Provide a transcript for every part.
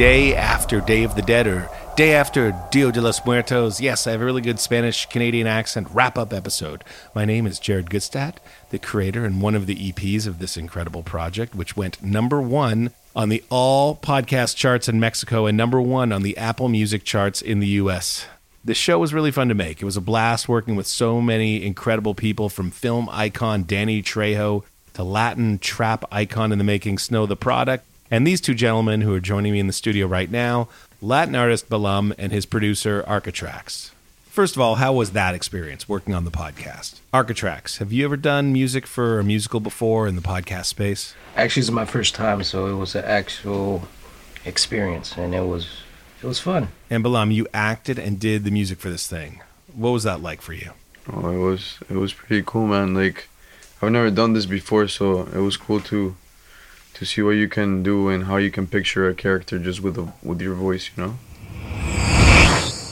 Day after Day of the Dead or day after Dia de los Muertos. Yes, I have a really good Spanish Canadian accent wrap up episode. My name is Jared Gutstadt, the creator and one of the EPs of this incredible project, which went number one on the all podcast charts in Mexico and number one on the Apple Music charts in the US. The show was really fun to make. It was a blast working with so many incredible people from film icon Danny Trejo to Latin trap icon in the making Snow the Product. And these two gentlemen who are joining me in the studio right now, Latin artist Balam and his producer Architrax. First of all, how was that experience working on the podcast? Architrax, have you ever done music for a musical before in the podcast space? Actually, it's my first time, so it was an actual experience, and it was it was fun. And Balam, you acted and did the music for this thing. What was that like for you? Oh, it was it was pretty cool, man. Like I've never done this before, so it was cool to to see what you can do and how you can picture a character just with a, with your voice, you know.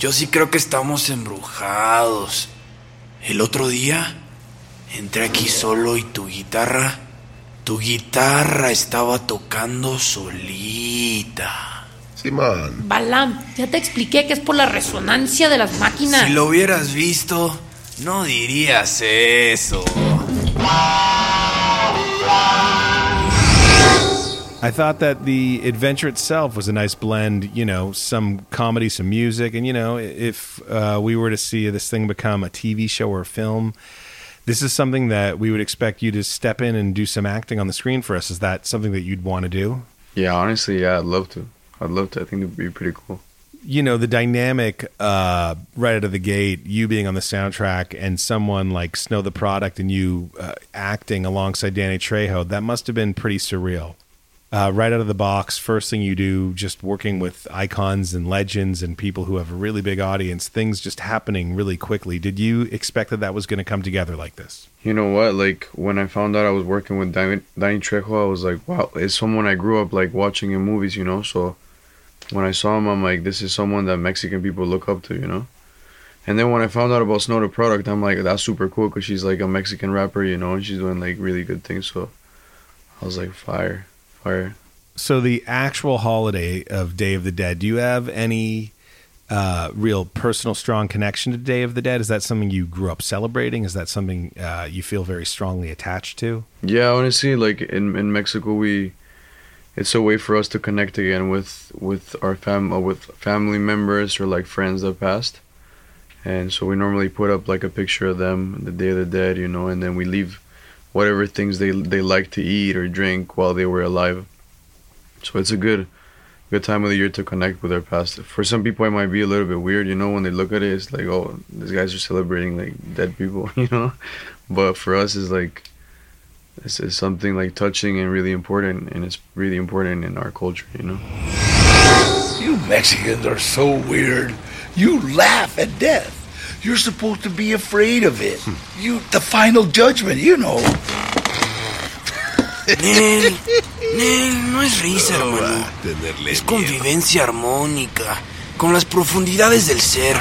Yo sí creo que estamos embrujados. El otro día entré aquí solo y tu guitarra, tu guitarra estaba tocando solita. Simón. Balam, ya te expliqué que es por la resonancia de las máquinas. Si lo hubieras visto, no dirías eso. I thought that the adventure itself was a nice blend, you know, some comedy, some music. And, you know, if uh, we were to see this thing become a TV show or a film, this is something that we would expect you to step in and do some acting on the screen for us. Is that something that you'd want to do? Yeah, honestly, yeah, I'd love to. I'd love to. I think it'd be pretty cool. You know, the dynamic uh, right out of the gate, you being on the soundtrack and someone like Snow the Product and you uh, acting alongside Danny Trejo, that must have been pretty surreal. Uh, right out of the box, first thing you do, just working with icons and legends and people who have a really big audience, things just happening really quickly. Did you expect that that was going to come together like this? You know what? Like when I found out I was working with Danny, Trejo, I was like, wow, it's someone I grew up like watching in movies, you know. So when I saw him, I'm like, this is someone that Mexican people look up to, you know. And then when I found out about Snow the Product, I'm like, that's super cool because she's like a Mexican rapper, you know, and she's doing like really good things. So I was like, fire, fire. So the actual holiday of Day of the Dead, do you have any uh, real personal strong connection to Day of the Dead? Is that something you grew up celebrating? Is that something uh, you feel very strongly attached to? Yeah, honestly, like in in Mexico, we it's a way for us to connect again with with our fam uh, with family members or like friends that passed. And so we normally put up like a picture of them, the Day of the Dead, you know, and then we leave whatever things they they like to eat or drink while they were alive. So it's a good good time of the year to connect with our past. For some people, it might be a little bit weird, you know, when they look at it, it's like, oh, these guys are celebrating like dead people, you know. But for us, it's like this is something like touching and really important, and it's really important in our culture, you know. You Mexicans are so weird. You laugh at death. You're supposed to be afraid of it. You, the final judgment, you know. Nel, Nel, no es risa, hermano. Es convivencia armónica con las profundidades del ser.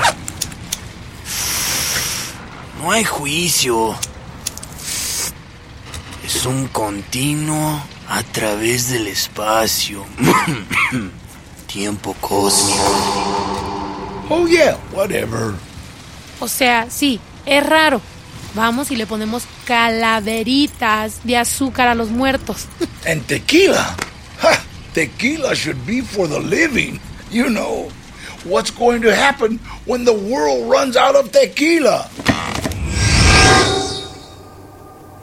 No hay juicio. Es un continuo a través del espacio. Tiempo cósmico. Oh, yeah, whatever. O sea, sí, es raro. Vamos y le ponemos calaveritas de azúcar a los muertos. And tequila. Ha! Tequila should be for the living. You know, what's going to happen when the world runs out of tequila?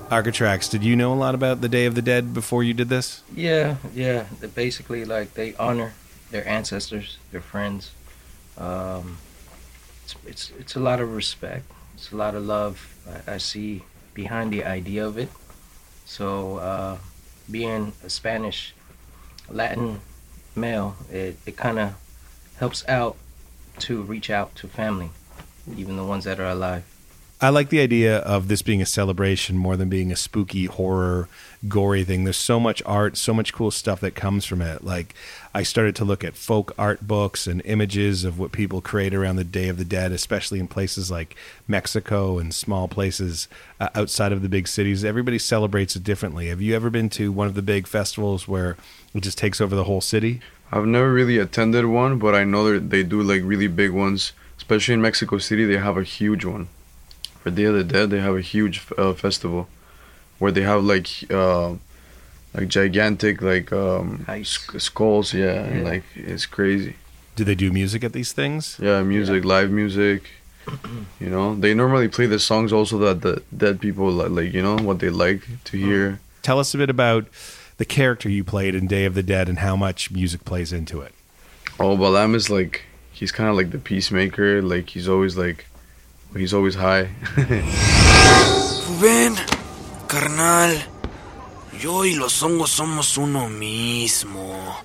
Architrax, did you know a lot about the Day of the Dead before you did this? Yeah, yeah. Basically like they honor their ancestors, their friends. Um, it's, it's it's a lot of respect. It's a lot of love I, I see behind the idea of it. So uh, being a Spanish Latin male, it, it kind of helps out to reach out to family, even the ones that are alive. I like the idea of this being a celebration more than being a spooky horror gory thing. There's so much art, so much cool stuff that comes from it. Like I started to look at folk art books and images of what people create around the Day of the Dead, especially in places like Mexico and small places uh, outside of the big cities. Everybody celebrates it differently. Have you ever been to one of the big festivals where it just takes over the whole city? I've never really attended one, but I know that they do like really big ones. Especially in Mexico City, they have a huge one. For Day of the Dead, they have a huge uh, festival where they have like uh, like gigantic like um, sk- skulls. Yeah, and like it's crazy. Do they do music at these things? Yeah, music, live music. You know, they normally play the songs also that the dead people li- like. You know what they like to hear. Tell us a bit about the character you played in Day of the Dead and how much music plays into it. Oh, Balam is like he's kind of like the peacemaker. Like he's always like he's always high. Rubén, carnal, yo y los hongos somos uno mismo.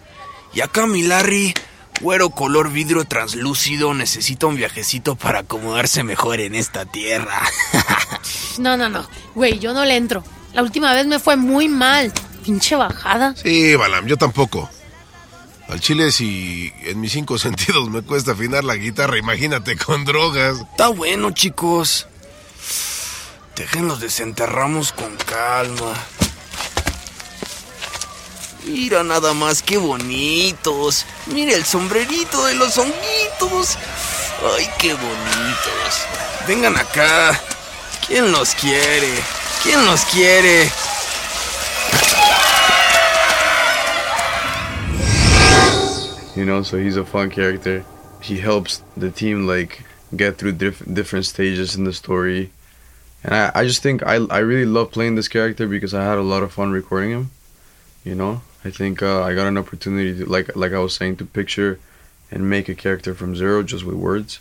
Y acá mi Larry, güero color vidrio translúcido, necesita un viajecito para acomodarse mejor en esta tierra. No, no, no. Güey, yo no le entro. La última vez me fue muy mal. Pinche bajada. Sí, Balam, yo tampoco. Al chile, si en mis cinco sentidos me cuesta afinar la guitarra, imagínate con drogas. Está bueno, chicos. Déjenlos desenterramos con calma. Mira nada más qué bonitos. Mira el sombrerito de los honguitos. Ay, qué bonitos. Vengan acá. ¿Quién los quiere? ¿Quién los quiere? You know so he's a fun character. He helps the team like get through diff- different stages in the story. And I, I just think I, I really love playing this character because i had a lot of fun recording him you know? I think uh, i got an opportunity to like like i was saying to picture and make a character from zero just with words.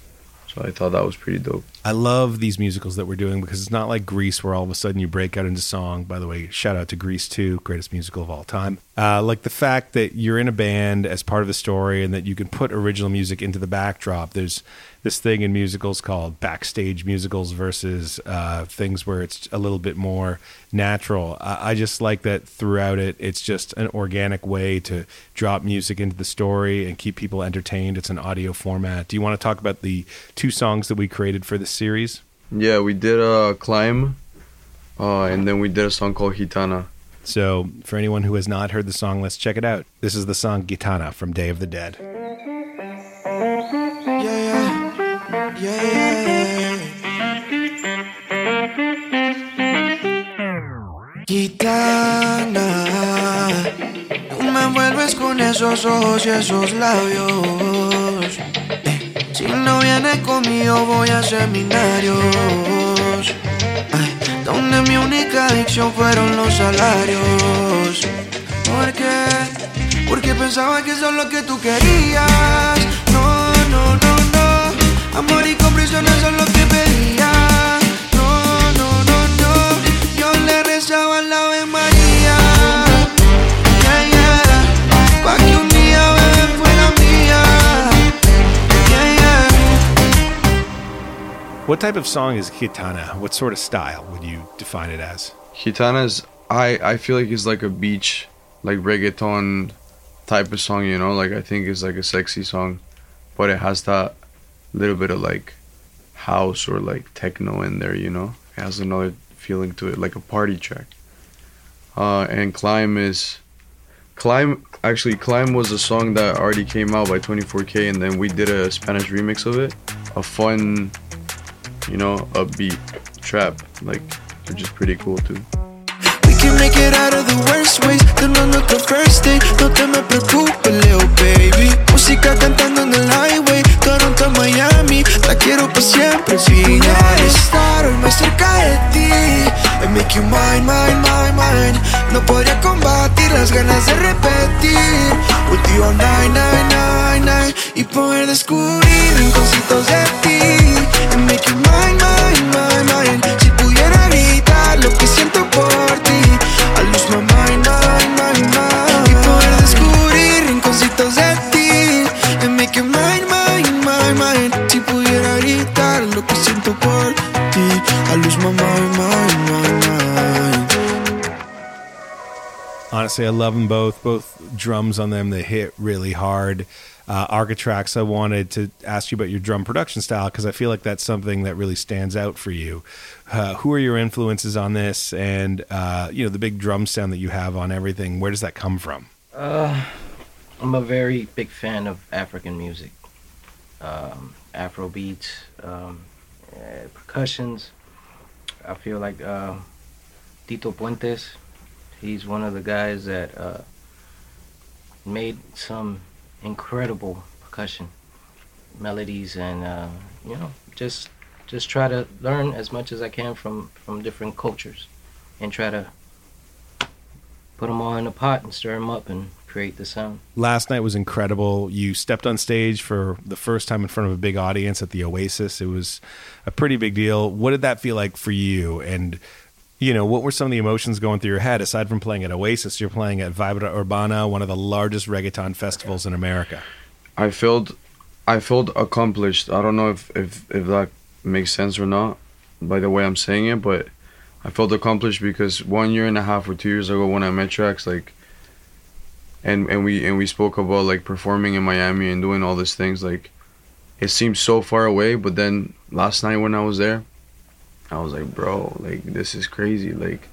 So i thought that was pretty dope. I love these musicals that we're doing because it's not like Grease where all of a sudden you break out into song. By the way, shout out to Grease 2, greatest musical of all time. Uh, like the fact that you're in a band as part of the story and that you can put original music into the backdrop. There's this thing in musicals called backstage musicals versus uh, things where it's a little bit more natural. I, I just like that throughout it, it's just an organic way to drop music into the story and keep people entertained. It's an audio format. Do you want to talk about the two songs that we created for this series? yeah we did uh climb uh and then we did a song called Gitana So, for anyone who has not heard the song, let's check it out. This is the song Gitana from Day of the Dead. Gitana, tú me envuelves con esos ojos y esos labios. Eh, Si no vienes conmigo voy a seminarios. Donde mi única adicción fueron los salarios. ¿Por qué? Porque pensaba que eso es lo que tú querías. No, no, no, no. Amor y comprensión eso es lo que pedía. What type of song is Gitana? What sort of style would you define it as? Gitana's I I feel like it's like a beach like reggaeton type of song, you know, like I think it's like a sexy song, but it has that little bit of like house or like techno in there, you know. It has another feeling to it, like a party track. Uh and Climb is Climb actually Climb was a song that already came out by 24K and then we did a Spanish remix of it. A fun you know, upbeat trap. Like which is pretty cool too. We can make it out of the worst ways. No te me Leo, baby. Música cantando en el highway. Toronto, Miami. La quiero siempre. Estar hoy más cerca de ti. And make you mine, mine, mine, mine. No podría combatir las ganas de repetir. Y poder descubrir rinconcitos de ti. Honestly, I love them both. Both drums on them, they hit really hard. Uh, Architrax, I wanted to ask you about your drum production style because I feel like that's something that really stands out for you. Uh, who are your influences on this, and uh, you know the big drum sound that you have on everything? Where does that come from? Uh, I'm a very big fan of African music, um, Afro beats, um, uh, percussions. I feel like uh, Tito Puentes, he's one of the guys that uh, made some incredible percussion melodies, and uh, you know, just just try to learn as much as I can from from different cultures, and try to put them all in a pot and stir them up and create the sound. Last night was incredible. You stepped on stage for the first time in front of a big audience at the Oasis. It was a pretty big deal. What did that feel like for you? And you know, what were some of the emotions going through your head aside from playing at Oasis? You're playing at Vibra Urbana, one of the largest reggaeton festivals in America. I felt I felt accomplished. I don't know if, if, if that makes sense or not by the way I'm saying it, but I felt accomplished because one year and a half or two years ago when I met Trax, like and, and we and we spoke about like performing in Miami and doing all these things, like it seemed so far away, but then last night when I was there, I was like, bro, like this is crazy. Like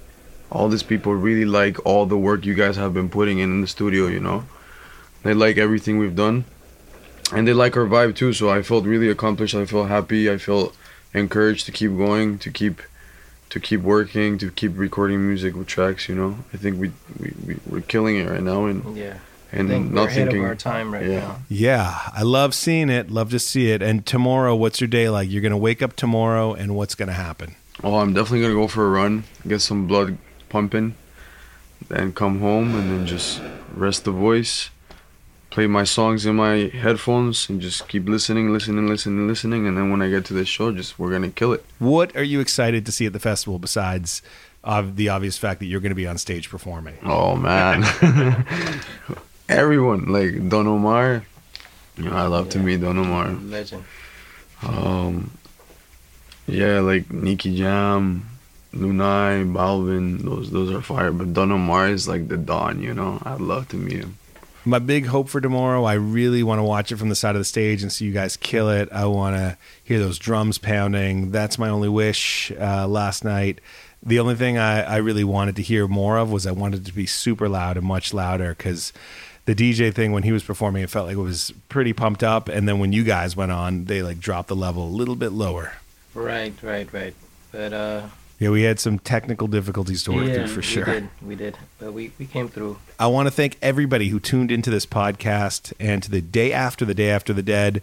all these people really like all the work you guys have been putting in in the studio, you know? They like everything we've done and they like our vibe too. So I felt really accomplished. I felt happy. I felt encouraged to keep going, to keep to keep working, to keep recording music with Trax. You know, I think we we, we we're killing it right now, and Yeah. And I think not we're ahead thinking of our time right yeah. now. Yeah, I love seeing it. Love to see it. And tomorrow, what's your day like? You're going to wake up tomorrow, and what's going to happen? Oh, I'm definitely gonna go for a run, get some blood pumping, then come home and then just rest the voice, play my songs in my headphones, and just keep listening, listening, listening, listening. And then when I get to the show, just we're gonna kill it. What are you excited to see at the festival besides of the obvious fact that you're going to be on stage performing? Oh man, everyone like Don Omar. You know, I love to meet Don Omar. Legend. Um, yeah, like Nicky Jam, Lunay, Balvin. Those those are fire. But Don Omar is like the Don. You know, I'd love to meet him. My big hope for tomorrow, I really want to watch it from the side of the stage and see you guys kill it. I want to hear those drums pounding. That's my only wish uh, last night. The only thing I, I really wanted to hear more of was I wanted it to be super loud and much louder because the DJ thing when he was performing, it felt like it was pretty pumped up. And then when you guys went on, they like dropped the level a little bit lower. Right, right, right. But uh, Yeah, we had some technical difficulties to work yeah, through for sure. We did, we did. But we, we came through. I want to thank everybody who tuned into this podcast and to the day after the day after the dead.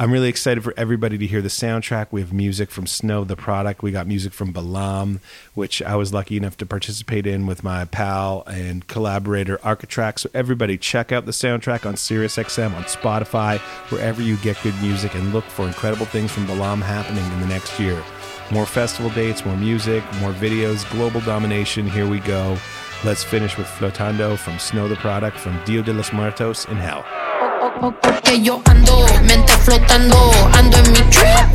I'm really excited for everybody to hear the soundtrack. We have music from Snow the Product. We got music from Balam, which I was lucky enough to participate in with my pal and collaborator Architrax. So everybody check out the soundtrack on SiriusXM, on Spotify, wherever you get good music, and look for incredible things from Balam happening in the next year. More festival dates, more music, more videos, global domination. Here we go. Let's finish with Flotando from Snow the Product from Dia de los Muertos in Hell. Porque yo ando, mente flotando, ando en mi trip,